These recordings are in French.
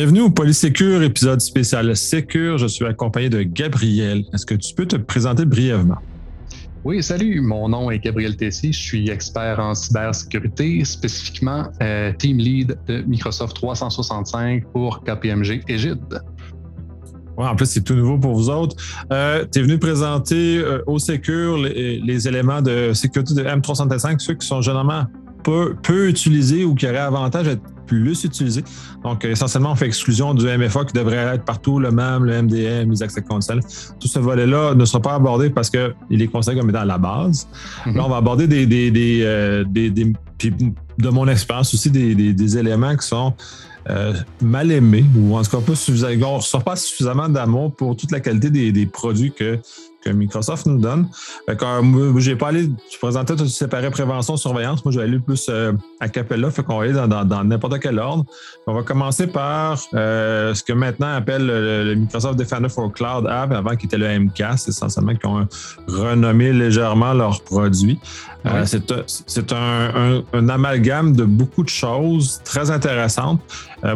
Bienvenue au Polysécure, épisode spécial Sécure. Je suis accompagné de Gabriel. Est-ce que tu peux te présenter brièvement? Oui, salut. Mon nom est Gabriel Tessy. Je suis expert en cybersécurité, spécifiquement euh, team lead de Microsoft 365 pour KPMG Égide. Ouais, en plus, c'est tout nouveau pour vous autres. Euh, tu es venu présenter euh, au Sécure les, éléments de sécurité de M365, ceux qui sont généralement peu, peu utilisés ou qui auraient avantage à être plus utilisé. Donc, essentiellement, on fait exclusion du MFA qui devrait être partout, le MAM, le MDM, les accès conditionnels. Tout ce volet-là ne sera pas abordé parce qu'il est considéré comme étant à la base. Mhm. Là, on va aborder des, des, des, euh, de mon expérience aussi, des, éléments qui sont euh, mal aimés ou en tout cas pas suffisamment, on ne reçoit pas suffisamment d'amour pour toute la qualité des, produits que que Microsoft nous donne. Fait j'ai pas allé, tu présentais, tu séparais prévention, surveillance. Moi, je vais aller plus euh, à Capella, fait qu'on va aller dans n'importe quel ordre. On va commencer par euh, ce que maintenant appelle le, Microsoft Defender for Cloud App, avant qui était le MCAS, essentiellement, qui ont renommé légèrement leurs produits. Euh, c'est un, un, amalgame de beaucoup de choses très intéressantes.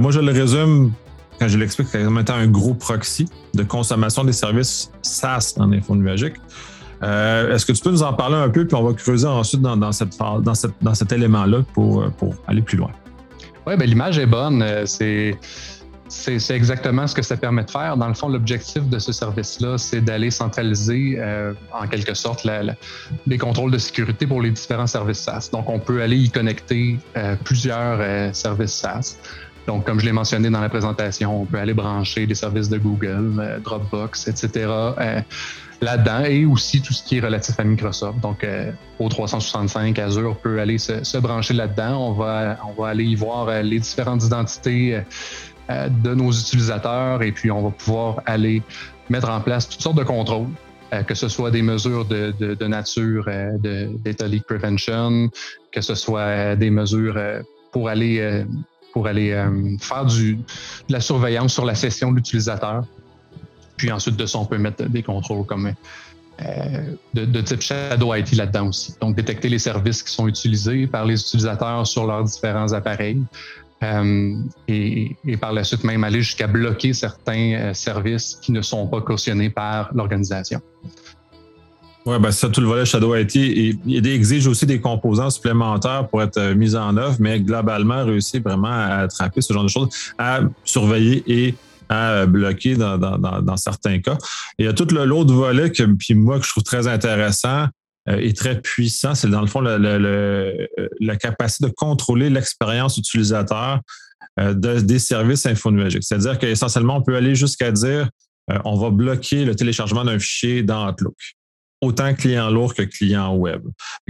moi, je le résume quand je l'explique comme étant un gros proxy de consommation des services SaaS en info nuagique. Euh, est-ce que tu peux nous en parler un peu, puis on va creuser ensuite dans, dans, dans cet élément-là pour, pour aller plus loin? Oui, ben, l'image est bonne. Euh, c'est, c'est, exactement ce que ça permet de faire. Dans le fond, l'objectif de ce service-là, c'est d'aller centraliser euh, en quelque sorte les contrôles de sécurité pour les différents services SaaS. Donc, on peut aller y connecter plusieurs services SaaS. Donc, comme je l'ai mentionné dans la présentation, on peut aller brancher des services de Google, euh, Dropbox, etc. Euh, là-dedans et aussi tout ce qui est relatif à Microsoft. Donc, euh, au 365 Azure peut aller se, brancher là-dedans. On va, on va aller y voir les différentes identités de nos utilisateurs et puis on va pouvoir aller mettre en place toutes sortes de contrôles que ce soit des mesures de, de nature de data leak prevention, que ce soit des mesures pour aller pour aller euh, faire de la surveillance sur la session de l'utilisateur. Puis ensuite de ça, on peut mettre des contrôles comme euh, de, type Shadow IT là-dedans aussi. Donc, détecter les services qui sont utilisés par les utilisateurs sur leurs différents appareils. Euh, et, par la suite même aller jusqu'à bloquer certains services qui ne sont pas cautionnés par l'organisation. Oui, ben ça, tout le volet Shadow IT il exige aussi des composants supplémentaires pour être euh, mis en œuvre, mais globalement, réussit vraiment à attraper ce genre de choses, à surveiller et à bloquer dans, dans, dans, certains cas. il y a tout l'autre volet que puis moi que je trouve très intéressant euh, et très puissant, c'est dans le fond le, la capacité de contrôler l'expérience utilisateur euh, de, des services infonuagiques. C'est-à-dire qu'essentiellement, on peut aller jusqu'à dire on va bloquer le téléchargement d'un fichier dans Outlook autant client lourd que client web.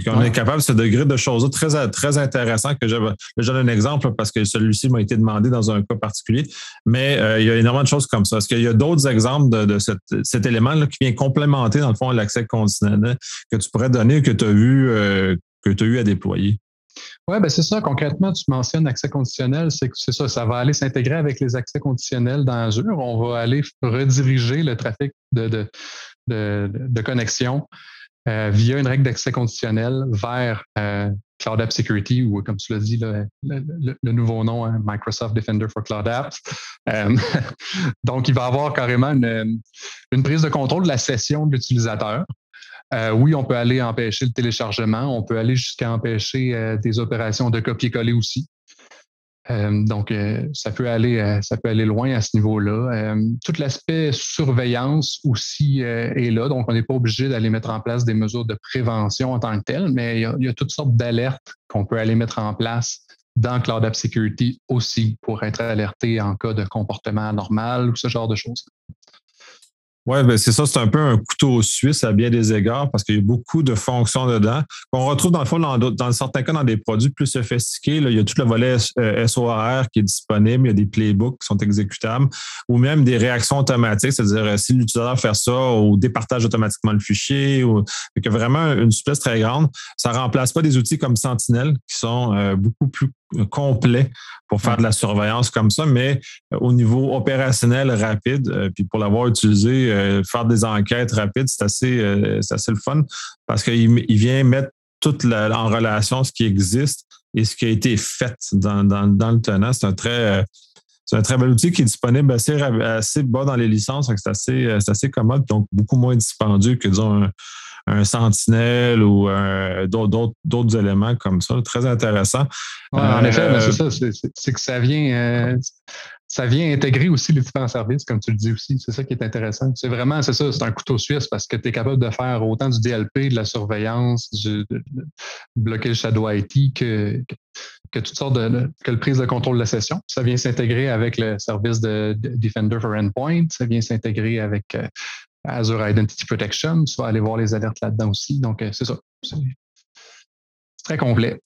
on est capable de ce degré de choses très, très intéressant que je, je donne un exemple parce que celui-ci m'a été demandé dans un cas particulier, mais euh, il y a énormément de choses comme ça. Est-ce qu'il y a d'autres exemples de, cet élément qui vient complémenter, dans le fond, l'accès conditionnel que tu pourrais donner que tu as vu, euh, que tu as eu à déployer? Oui, ben c'est ça. Concrètement, tu mentionnes accès conditionnel, c'est c'est ça, ça va aller s'intégrer avec les accès conditionnels dans Azure. On va aller rediriger le trafic de, de, connexion euh, via une règle d'accès conditionnel vers euh, Cloud App Security ou comme tu l'as dit, le, nouveau nom, hein, Microsoft Defender for Cloud Apps. Euh, donc, il va avoir carrément une, prise de contrôle de la session de l'utilisateur. oui, on peut aller empêcher le téléchargement, on peut aller jusqu'à empêcher des opérations de copier-coller aussi. Euh, donc, euh, ça peut aller, euh, ça peut aller loin à ce niveau-là. tout l'aspect surveillance aussi est là, donc on n'est pas obligé d'aller mettre en place des mesures de prévention en tant que telles, mais il y a, toutes sortes d'alertes qu'on peut aller mettre en place dans Cloud App Security aussi pour être alerté en cas de comportement anormal ou ce genre de choses. Oui, ben c'est ça, c'est un peu un couteau suisse à bien des égards parce qu'il y a beaucoup de fonctions dedans. On retrouve dans le fond, dans, dans certains cas, dans des produits plus sophistiqués, il y a tout le volet euh, qui est disponible, il y a des playbooks qui sont exécutables ou même des réactions automatiques, c'est-à-dire euh, si l'utilisateur fait ça ou départage automatiquement le fichier, ou que vraiment une souplesse très grande. Ça remplace pas des outils comme Sentinel qui sont euh, beaucoup plus complet pour faire de la surveillance comme ça, mais euh, au niveau opérationnel rapide, euh, puis pour l'avoir utilisé, euh, faire des enquêtes rapides, c'est assez, assez le fun parce qu'il il vient mettre tout en relation ce qui existe et ce qui a été fait dans, dans, dans le tenant. C'est un très c'est un très bel outil qui est disponible assez, assez bas dans les licences, c'est assez, assez commode, donc beaucoup moins dispendieux que, disons, un, Sentinel ou d'autres éléments comme ça. Très intéressant. en effet, c'est ça, c'est que ça vient, ça vient intégrer aussi les différents services, comme tu le dis aussi. C'est ça qui est intéressant. C'est vraiment, c'est ça, c'est un couteau suisse parce que tu es capable de faire autant du DLP, de la surveillance, du, de, bloquer le shadow IT que, que, toutes sortes de, que le prise de contrôle de la session. Ça vient s'intégrer avec le service de, Defender for Endpoint. Ça vient s'intégrer avec euh, Azure Identity Protection. Tu vas aller voir les alertes là-dedans aussi. Donc, euh, c'est ça. C'est très complet.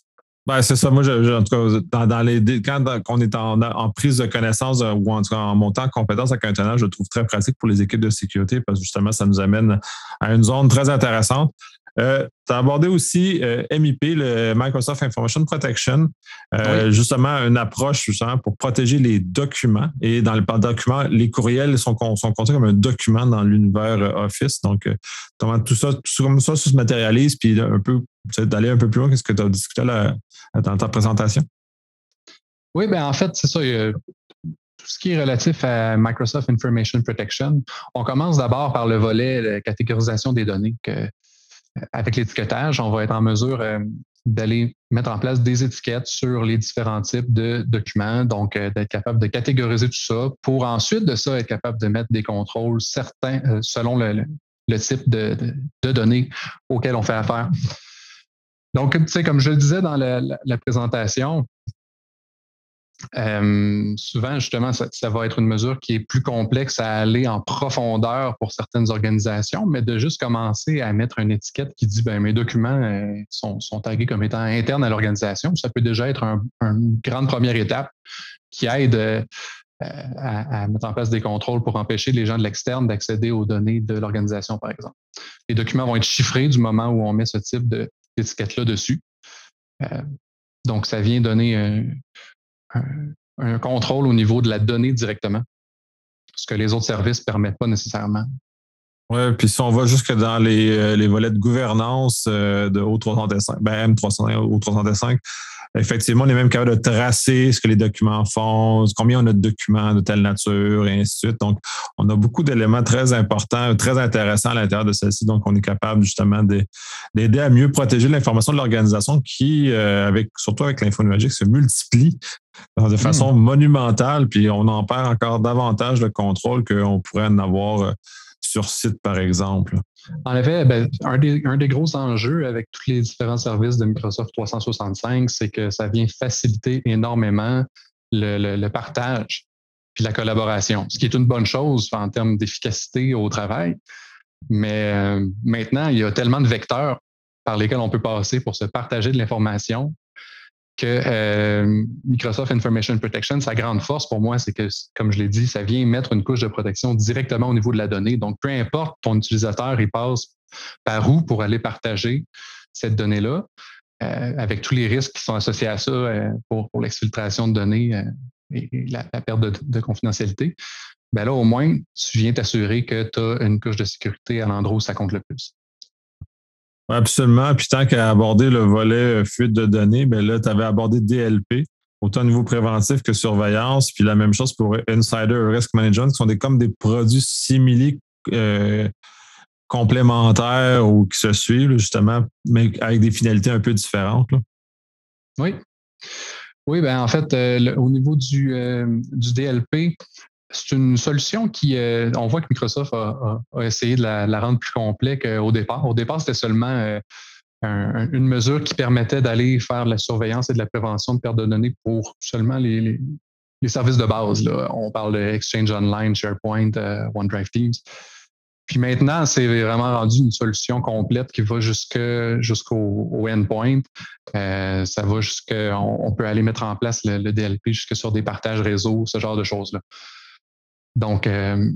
Ben, c'est ça. Moi, en tout cas, dans, les, quand on est en, prise de connaissance euh, ou en, tout cas, en montant en compétence avec un tenant, je le trouve très pratique pour les équipes de sécurité parce que justement, ça nous amène à une zone très intéressante. Euh, tu as abordé aussi euh, MIP, le Microsoft Information Protection, euh, justement une approche justement pour protéger les documents. Et dans le document, les courriels sont, sont comme un document dans l'univers Office. Donc, comment tout ça, tout comme ça, se matérialise, puis un peu d'aller un peu plus loin, qu'est-ce que tu as discuté dans ta présentation? Oui, ben en fait, c'est ça. tout ce qui est relatif à Microsoft Information Protection, on commence d'abord par le volet catégorisation des données que avec l'étiquetage, on va être en mesure euh, d'aller mettre en place des étiquettes sur les différents types de documents, donc euh, d'être capable de catégoriser tout ça pour ensuite de ça être capable de mettre des contrôles certains euh, selon le, type de, données auxquelles on fait affaire. Donc, tu sais, comme je le disais dans la présentation, euh, souvent, justement, ça, va être une mesure qui est plus complexe à aller en profondeur pour certaines organisations, mais de juste commencer à mettre une étiquette qui dit ben, mes documents euh, sont, tagués comme étant internes à l'organisation, ça peut déjà être une grande première étape qui aide euh, à, mettre en place des contrôles pour empêcher les gens de l'externe d'accéder aux données de l'organisation, par exemple. Les documents vont être chiffrés du moment où on met ce type d'étiquette-là dessus. donc, ça vient donner un, contrôle au niveau de la donnée directement, ce que les autres services ne permettent pas nécessairement. Oui, puis si on va jusque dans les, euh, les volets de gouvernance euh, de O305, ben M305, O305, effectivement, on est même capable de tracer ce que les documents font, combien on a de documents de telle nature, et ainsi de suite. Donc, on a beaucoup d'éléments très importants, très intéressants à l'intérieur de celle-ci. Donc, on est capable justement d'aider à mieux protéger l'information de l'organisation qui, euh, avec, surtout avec l'info numérique, se multiplie de façon hmm. monumentale, puis on en perd encore davantage de contrôle qu'on pourrait en avoir euh, sur site, par exemple. En effet, ben, un, des, gros enjeux avec tous les différents services de Microsoft 365, c'est que ça vient faciliter énormément le, partage puis la collaboration, ce qui est une bonne chose en termes d'efficacité au travail. Mais euh, maintenant, il y a tellement de vecteurs par lesquels on peut passer pour se partager de l'information que euh, Microsoft Information Protection, sa grande force pour moi, c'est que, comme je l'ai dit, ça vient mettre une couche de protection directement au niveau de la donnée. Donc, peu importe ton utilisateur, il passe par où pour aller partager cette donnée-là, euh, avec tous les risques qui sont associés à ça euh, pour, l'exfiltration de données et, la, perte de, confidentialité. Ben là, au moins, tu viens t'assurer que tu as une couche de sécurité à l'endroit où ça compte le plus. Absolument. Puis tant qu'à aborder le volet euh, fuite de données, ben là, tu avais abordé DLP, autant au niveau préventif que surveillance. Puis la même chose pour Insider Risk Management, qui sont des, comme des produits simili euh, complémentaires ou qui se suivent, justement, mais avec des finalités un peu différentes. Oui. Oui, ben en fait, euh, au niveau du, du DLP, c'est une solution qui, euh, on voit que Microsoft a, essayé de la, rendre plus complexe qu'au départ. Au départ, c'était seulement euh, une mesure qui permettait d'aller faire de la surveillance et de la prévention de perte de données pour seulement les, services de base. On parle de Exchange Online, SharePoint, euh, OneDrive Teams. Puis maintenant, c'est vraiment rendu une solution complète qui va jusqu'au endpoint. ça va jusqu'à, on, peut aller mettre en place le, le DLP jusque sur des partages réseau, ce genre de choses-là. Donc, euh,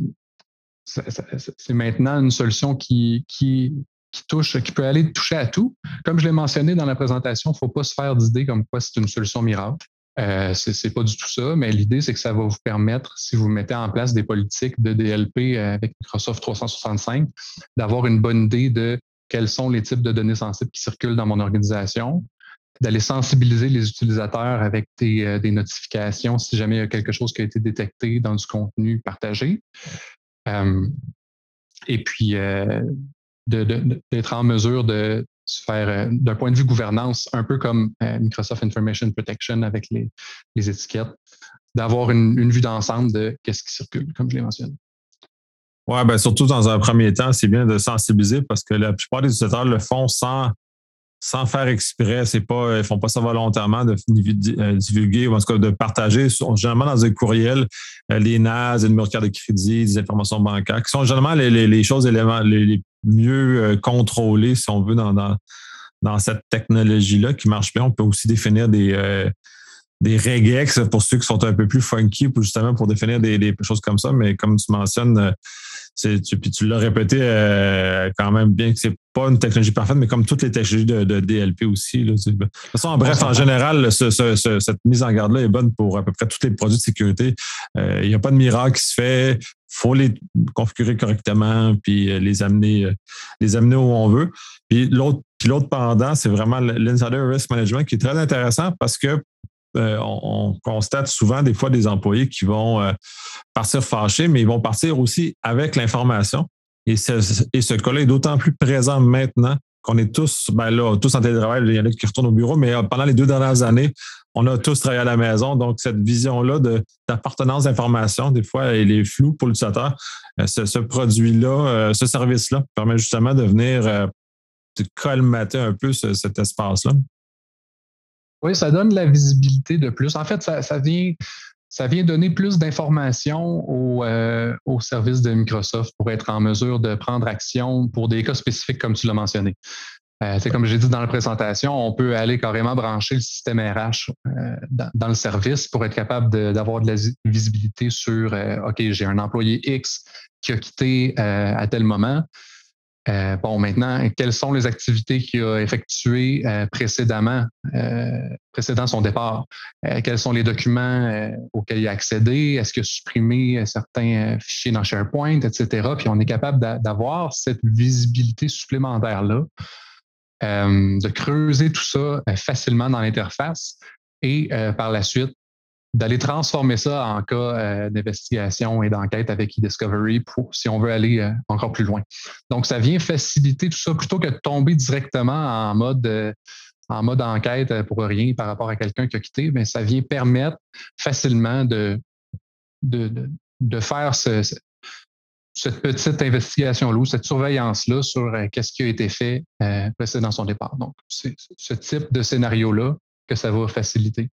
c'est maintenant une solution qui, touche, qui peut aller toucher à tout. Comme je l'ai mentionné dans la présentation, il ne faut pas se faire d'idée comme quoi c'est une solution miracle. Euh, ce n'est pas du tout ça, mais l'idée, c'est que ça va vous permettre, si vous mettez en place des politiques de DLP avec Microsoft 365, d'avoir une bonne idée de quels sont les types de données sensibles qui circulent dans mon organisation, d'aller sensibiliser les utilisateurs avec des, des, notifications si jamais il y a quelque chose qui a été détecté dans du contenu partagé. et puis, d'être en mesure de faire, euh, d'un point de vue gouvernance, un peu comme euh, Microsoft Information Protection avec les, étiquettes, d'avoir une, vue d'ensemble de qu'est-ce qui circule, comme je l'ai mentionné. Oui, ben surtout dans un premier temps, c'est bien de sensibiliser parce que la plupart des utilisateurs le font sans, sans faire exprès. C'est pas, ils font pas ça volontairement de euh, divulguer ou en tout cas de partager, généralement dans un courriel, les NAS, les numéros de carte de crédit, des informations bancaires, qui sont généralement les, choses les, mieux euh, contrôler, si on veut, dans, cette technologie-là qui marche bien. On peut aussi définir des, euh, des regex pour ceux qui sont un peu plus funky, justement pour définir des, choses comme ça. Mais comme tu mentionnes, euh, tu, puis tu l'as répété quand même bien que c'est pas une technologie parfaite, mais comme toutes les technologies de, DLP aussi. de toute façon, en bref, en général, cette mise en garde-là est bonne pour à peu près tous les produits de sécurité. Il n'y a pas de miracle qui se fait faut les configurer correctement puis euh, les amener, euh, les amener où on veut. Puis l'autre, puis l'autre pendant, c'est vraiment l'insider risk management qui est très intéressant parce que euh, on, constate souvent des fois des employés qui vont partir fâchés, mais ils vont partir aussi avec l'information. Et ce, et ce cas-là est d'autant plus présent maintenant qu'on est tous, ben là, tous en télétravail, il y en a qui retournent au bureau, mais pendant les deux dernières années, on a tous travaillé à la maison. Donc, cette vision-là d'appartenance d'information, des fois, elle est floue pour l'utilisateur. Euh, ce, produit-là, euh, ce service-là permet justement de venir euh, colmater un peu cet espace-là. Oui, ça donne la visibilité de plus. En fait, ça, vient, ça vient donner plus d'informations au services de Microsoft pour être en mesure de prendre action pour des cas spécifiques comme tu l'as mentionné euh, comme j'ai dit dans la présentation, on peut aller carrément brancher le système RH euh, dans, le service pour être capable d'avoir de, la visibilité sur euh, OK, j'ai un employé X qui a quitté à tel moment. Bon, maintenant, quelles sont les activités qu'il a effectuées précédemment, précédant son départ? quels sont les documents auxquels il a accédé? Est-ce qu'il a supprimé certains fichiers dans SharePoint, etc.? Puis on est capable d'avoir cette visibilité supplémentaire-là euh, de creuser tout ça euh, facilement dans l'interface et euh, par la suite d'aller transformer ça en cas d'investigation et d'enquête avec eDiscovery si on veut aller encore plus loin. Donc, ça vient faciliter tout ça plutôt que de tomber directement en mode en mode enquête pour rien par rapport à quelqu'un qui a quitté, mais ça vient permettre facilement de, de, de, faire ce, cette petite investigation-là cette surveillance-là sur euh, qu'est-ce qui a été fait euh, précédant son départ. Donc, c'est ce type de scénario-là que ça va faciliter.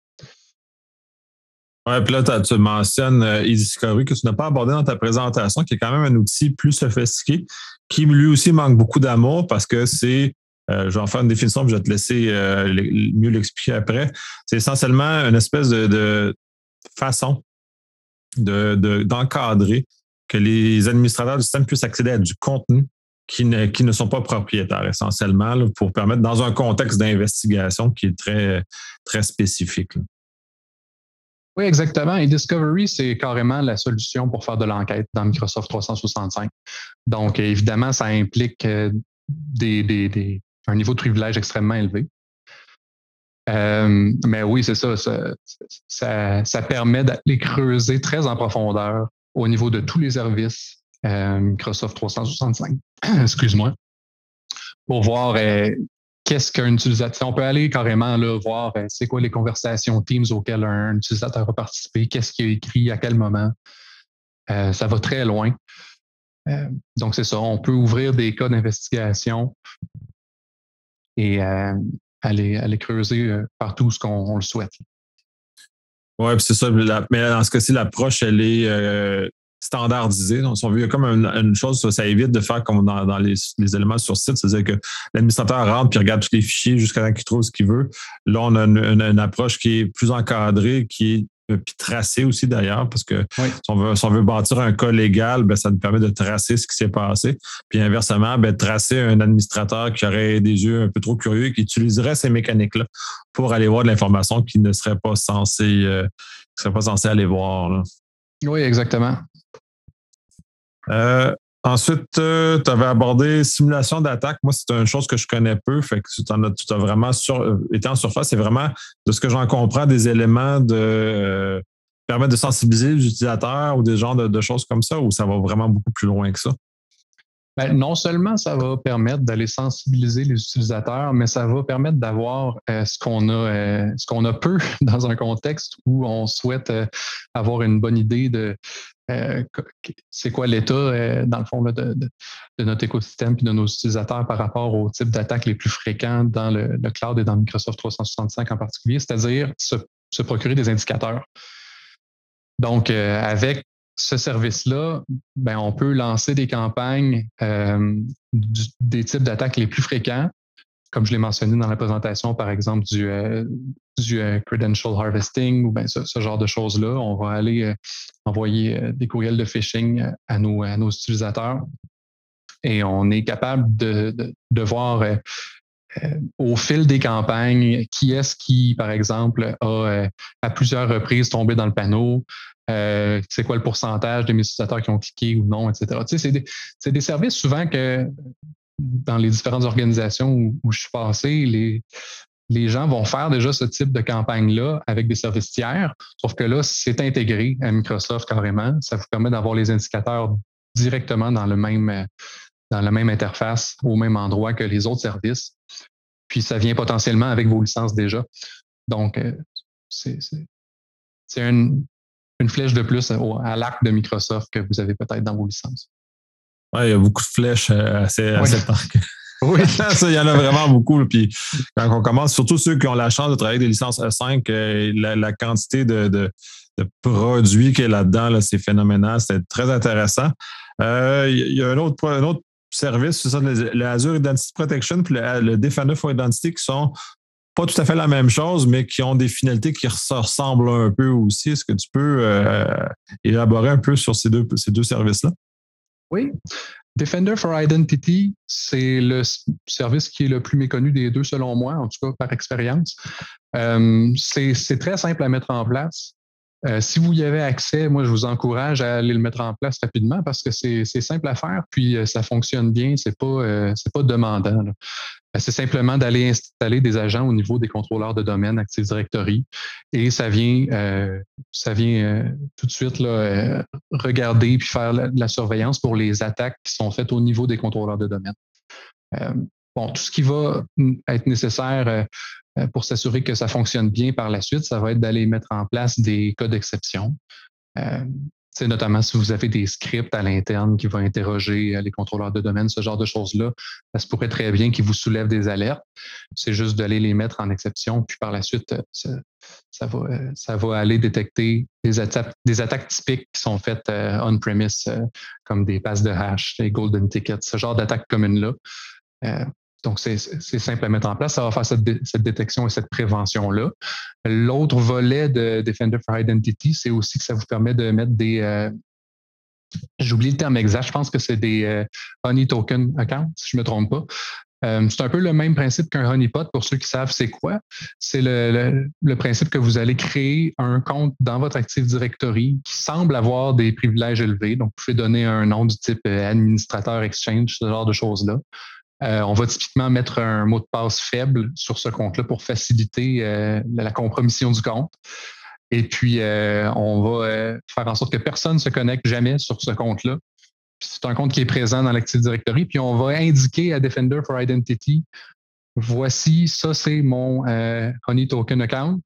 Oui, puis là, tu mentionnes euh, que tu n'as pas abordé dans ta présentation, qui est quand même un outil plus sophistiqué, qui lui aussi manque beaucoup d'amour parce que c'est, je vais en faire une définition, puis je vais te laisser mieux l'expliquer après. C'est essentiellement une espèce de, façon d'encadrer que les administrateurs du système puissent accéder à du contenu qui ne, qui ne sont pas propriétaires essentiellement pour permettre dans un contexte d'investigation qui est très, très spécifique. Oui, exactement. Et Discovery, c'est carrément la solution pour faire de l'enquête dans Microsoft 365. Donc, évidemment, ça implique euh, des, un niveau de privilège extrêmement élevé. Euh, mais oui, c'est ça, ça, permet d'aller creuser très en profondeur au niveau de tous les services euh, Microsoft 365. Excuse-moi. Pour voir qu'est-ce qu'un utilisateur. On peut aller carrément là, voir euh, c'est quoi les conversations Teams auxquelles un utilisateur a participé, qu'est-ce qu'il a écrit, à quel moment. ça va très loin. donc, c'est ça. On peut ouvrir des cas d'investigation et aller, aller creuser partout ce qu'on le souhaite. Oui, c'est ça. mais dans ce cas-ci, l'approche, elle est standardisée. Donc, si on veut, il y a comme une, chose, ça, évite de faire comme dans, les, éléments sur site, c'est-à-dire que l'administrateur rentre puis regarde tous les fichiers jusqu'à temps qu'il trouve ce qu'il veut. Là, on a une, approche qui est plus encadrée, qui est euh, puis tracer aussi d'ailleurs, parce que si, on veut, bâtir un cas légal, ben, ça nous permet de tracer ce qui s'est passé. Puis inversement, ben, tracer un administrateur qui aurait des yeux un peu trop curieux, qui utiliserait ces mécaniques-là pour aller voir de l'information qu'il ne serait pas censé, euh, serait pas censé aller voir. Oui, exactement. Euh, Ensuite, tu avais abordé simulation d'attaque. Moi, c'est une chose que je connais peu. Fait que tu, as, vraiment été en surface. C'est vraiment, de ce que j'en comprends, des éléments de permettre de sensibiliser les utilisateurs ou des genres de, choses comme ça, ou ça va vraiment beaucoup plus loin que ça? Ben, non seulement ça va permettre d'aller sensibiliser les utilisateurs, mais ça va permettre d'avoir euh, ce qu'on a, euh, ce qu'on a peu dans un contexte où on souhaite euh, avoir une bonne idée de c'est quoi l'état, dans le fond, de, notre écosystème et de nos utilisateurs par rapport aux types d'attaques les plus fréquents dans le, cloud et dans Microsoft 365 en particulier, c'est-à-dire se, procurer des indicateurs. Donc, euh, avec ce service-là, ben, on peut lancer des campagnes euh, des types d'attaques les plus fréquents, comme je l'ai mentionné dans la présentation, par exemple, du, euh, du credential harvesting ou ben, ce, genre de choses-là. On va aller envoyer des courriels de phishing à nos, à nos utilisateurs et on est capable de, de, de voir euh, au fil des campagnes, qui est-ce qui, par exemple, a euh, à plusieurs reprises tombé dans le panneau, euh, c'est quoi le pourcentage des utilisateurs qui ont cliqué ou non, etc. Tu sais, c'est des, services souvent que dans les différentes organisations où, je suis passé, les, gens vont faire déjà ce type de campagne-là avec des services tiers, sauf que là, c'est intégré à Microsoft carrément. Ça vous permet d'avoir les indicateurs directement dans le même dans la même interface, au même endroit que les autres services. Puis ça vient potentiellement avec vos licences déjà. Donc, euh, c'est une, flèche de plus à l'arc de Microsoft que vous avez peut-être dans vos licences. Oui, il y a beaucoup de flèches à ces, Oui, il y en a vraiment beaucoup. Puis quand on commence, surtout ceux qui ont la chance de travailler avec des licences E5, euh, la, quantité de, de, produits qu'il y a là-dedans, c'est phénoménal. C'est très intéressant. Euh, il y a un autre, un autre services, c'est ça, le, Azure Identity Protection puis le, Defender for Identity qui sont pas tout à fait la même chose, mais qui ont des finalités qui ressemblent un peu aussi. Est-ce que tu peux euh, élaborer un peu sur ces deux, ces deux services-là? Oui. Defender for Identity, c'est le service qui est le plus méconnu des deux, selon moi, en tout cas par expérience. Euh, c'est très simple à mettre en place. Euh, si vous y avez accès, moi, je vous encourage à aller le mettre en place rapidement parce que c'est simple à faire, puis euh, ça fonctionne bien, c'est pas, euh, pas demandant. C'est simplement d'aller installer des agents au niveau des contrôleurs de domaine Active Directory et ça vient, ça vient tout de suite là, regarder puis faire la, la, surveillance pour les attaques qui sont faites au niveau des contrôleurs de domaine. Bon, tout ce qui va être nécessaire euh, pour s'assurer que ça fonctionne bien par la suite, ça va être d'aller mettre en place des cas d'exception. c'est euh, notamment si vous avez des scripts à l'interne qui vont interroger euh, les contrôleurs de domaine, ce genre de choses-là, ça se pourrait très bien qu'ils vous soulèvent des alertes. C'est juste d'aller les mettre en exception, puis par la suite, ça, va, ça va aller détecter des attaques, des attaques typiques qui sont faites on-premise, comme des passes de hash, des golden tickets, ce genre d'attaques communes-là. Donc, c'est simple à mettre en place. Ça va faire cette, détection et cette prévention-là. L'autre volet de Defender for Identity, c'est aussi que ça vous permet de mettre des. Euh, j'oublie le terme exact. Je pense que c'est des euh, Honey Token Accounts, si je ne me trompe pas. Euh, c'est un peu le même principe qu'un honeypot pour ceux qui savent c'est quoi. C'est le, principe que vous allez créer un compte dans votre Active Directory qui semble avoir des privilèges élevés. Donc, vous pouvez donner un nom du type administrateur Exchange, ce genre de choses-là. Euh, on va typiquement mettre un mot de passe faible sur ce compte-là pour faciliter euh, la compromission du compte. Et puis, euh, on va faire en sorte que personne ne se connecte jamais sur ce compte-là. C'est un compte qui est présent dans l'Active Directory. Puis, on va indiquer à Defender for Identity, voici, ça, c'est mon Honey Token account.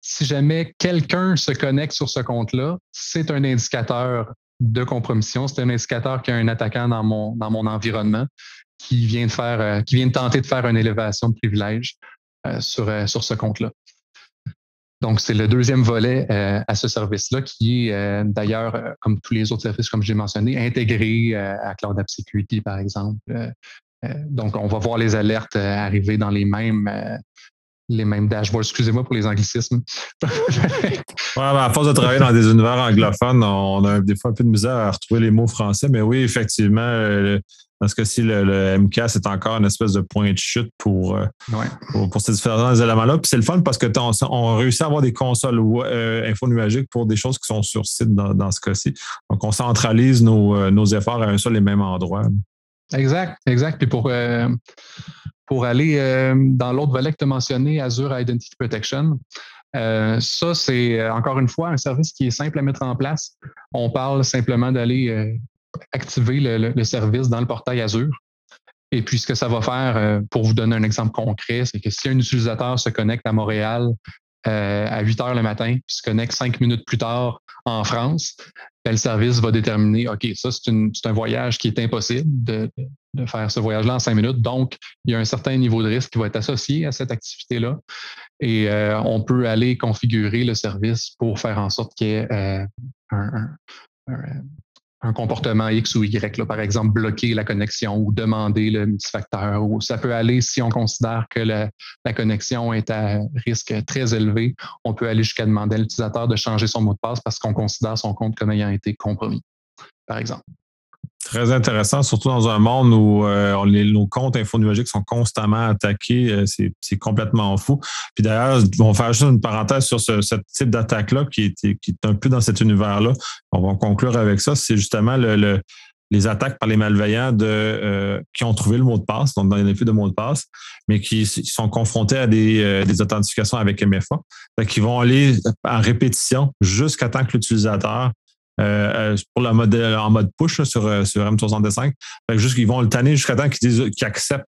Si jamais quelqu'un se connecte sur ce compte-là, c'est un indicateur de compromission. C'est un indicateur qu'il y a un attaquant dans mon, dans mon environnement qui vient de faire, euh, qui vient de tenter de faire une élévation de privilège euh, sur, euh, sur ce compte-là. Donc, c'est le deuxième volet à ce service-là qui est d'ailleurs, comme tous les autres services, comme j'ai mentionné, intégré à Cloud App Security, par exemple. donc, on va voir les alertes arriver dans les mêmes, les mêmes dashboards. Excusez-moi pour les anglicismes. ouais, à force de travailler dans des univers anglophones, on a des fois un peu de misère à retrouver les mots français, mais oui, effectivement, euh, dans ce cas-ci, le, le, MK, c'est encore une espèce de point de chute pour, euh, pour, ces différents éléments-là. Puis c'est le fun parce que on, on réussit à avoir des consoles euh, info nuagiques pour des choses qui sont sur site dans, ce cas-ci. Donc, on centralise nos, nos, efforts à un seul et même endroit. Exact, exact. Puis pour, pour aller euh, dans l'autre volet que tu as mentionné, Azure Identity Protection. Euh, ça, c'est euh, encore une fois un service qui est simple à mettre en place. On parle simplement d'aller activer le, service dans le portail Azure. Et puis, ce que ça va faire, pour vous donner un exemple concret, c'est que si un utilisateur se connecte à Montréal à 8 heures le matin, puis se connecte cinq minutes plus tard en France, le service va déterminer, OK, ça, c'est un voyage qui est impossible de, de faire ce voyage-là en cinq minutes. Donc, il y a un certain niveau de risque qui va être associé à cette activité-là. Et euh, on peut aller configurer le service pour faire en sorte qu'il y ait euh, un, comportement X ou Y, là, par exemple, bloquer la connexion ou demander le multifacteur. Ou ça peut aller, si on considère que la, la connexion est à risque très élevé, on peut aller jusqu'à demander à l'utilisateur de changer son mot de passe parce qu'on considère son compte comme ayant été compromis, par exemple. Très intéressant, surtout dans un monde où euh, nos comptes infonuagiques sont constamment attaqués. Euh, c'est complètement fou. Puis d'ailleurs, on va faire juste une parenthèse sur ce, type d'attaque-là qui est, un peu dans cet univers-là. On va conclure avec ça. C'est justement le, les attaques par les malveillants euh, qui ont trouvé le mot de passe, donc dans les effets de mot de passe, mais qui, sont confrontés à des, des authentifications avec MFA. qui vont aller en répétition jusqu'à temps que l'utilisateur euh, euh, pour le modèle en mode push sur, euh, sur M65. juste qu'ils vont le tanner jusqu'à temps qu'ils acceptent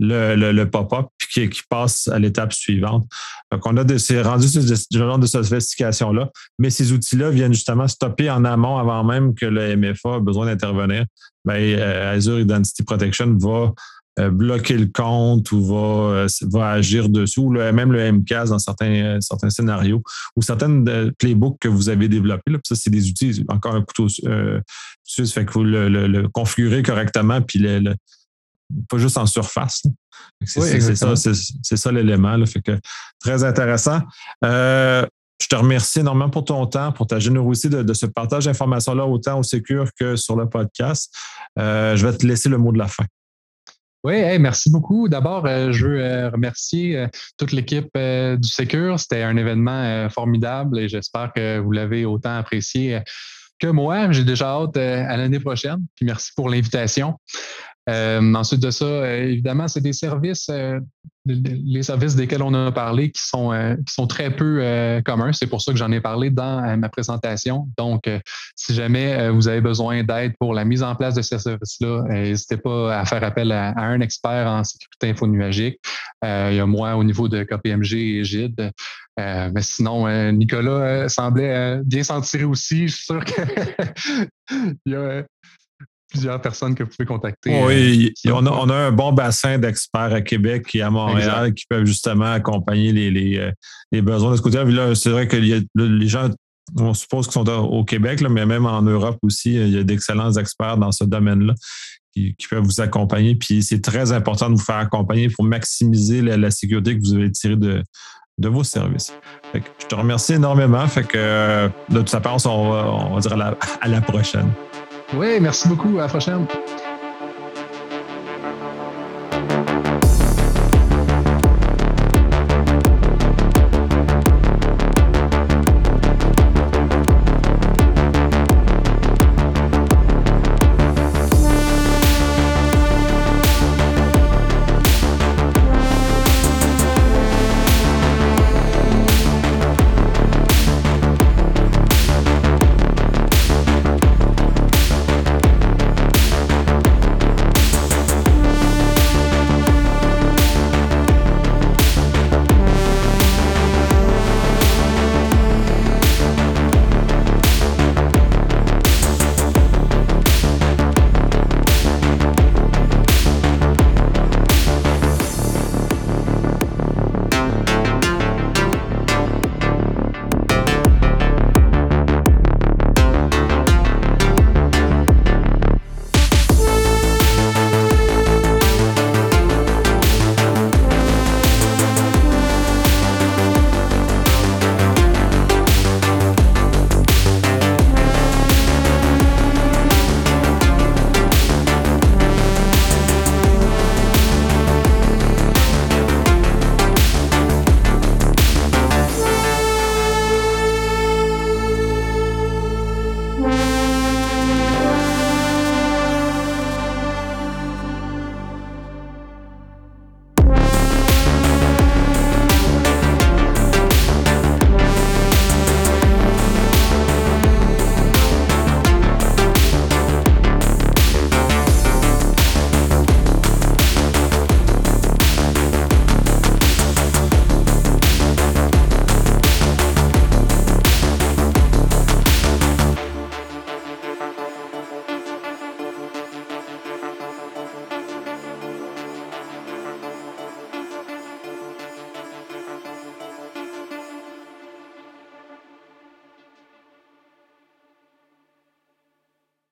le, le, pop-up puis qu'ils passent à l'étape suivante. Donc, on a rendu ce, genre de sophistication-là, mais ces outils-là viennent justement stopper en amont avant même que le MFA ait besoin d'intervenir. Ben, Azure Identity Protection va euh, bloquer le compte ou va, euh, va agir dessus, ou même le MCAS dans certains, euh, certains scénarios, ou certaines playbooks que vous avez développées. Là, ça, c'est des outils, encore un couteau euh, fait que vous le, le, configurez correctement, puis le, pas juste en surface. C'est ça, c'est ça l'élément. Fait que très intéressant. je te remercie énormément pour ton temps, pour ta générosité de, de ce partage d'informations-là, autant au Secure que sur le podcast. je vais te laisser le mot de la fin. Oui, merci beaucoup. D'abord, euh, je veux euh, remercier euh, toute l'équipe du Secure. C'était un événement formidable et j'espère que vous l'avez autant apprécié que moi. J'ai déjà hâte à l'année prochaine. Puis merci pour l'invitation. Ensuite de ça, évidemment, c'est des services les services desquels on a parlé qui sont, euh, très peu euh, communs. C'est pour ça que j'en ai parlé dans euh, ma présentation. Donc, si jamais vous avez besoin d'aide pour la mise en place de ces services-là, n'hésitez pas à faire appel à, un expert en sécurité infonuagique. il y a moi au niveau de KPMG et Gide. mais sinon, Nicolas semblait bien s'en tirer aussi. Je suis sûr qu'il a plusieurs personnes que vous pouvez contacter. Oui, euh, on, a, un bon bassin d'experts à Québec et à Montréal qui peuvent justement accompagner les, les, euh, besoins de ce côté-là. C'est vrai que les gens, on suppose qu'ils sont au Québec, mais même en Europe aussi, il y a d'excellents experts dans ce domaine-là. Qui, peuvent vous accompagner. Puis c'est très important de vous faire accompagner pour maximiser la, sécurité que vous avez tirée de, de vos services. je te remercie énormément. Fait que de toute façon, on va, on va dire à la prochaine. Oui, merci beaucoup. À la prochaine.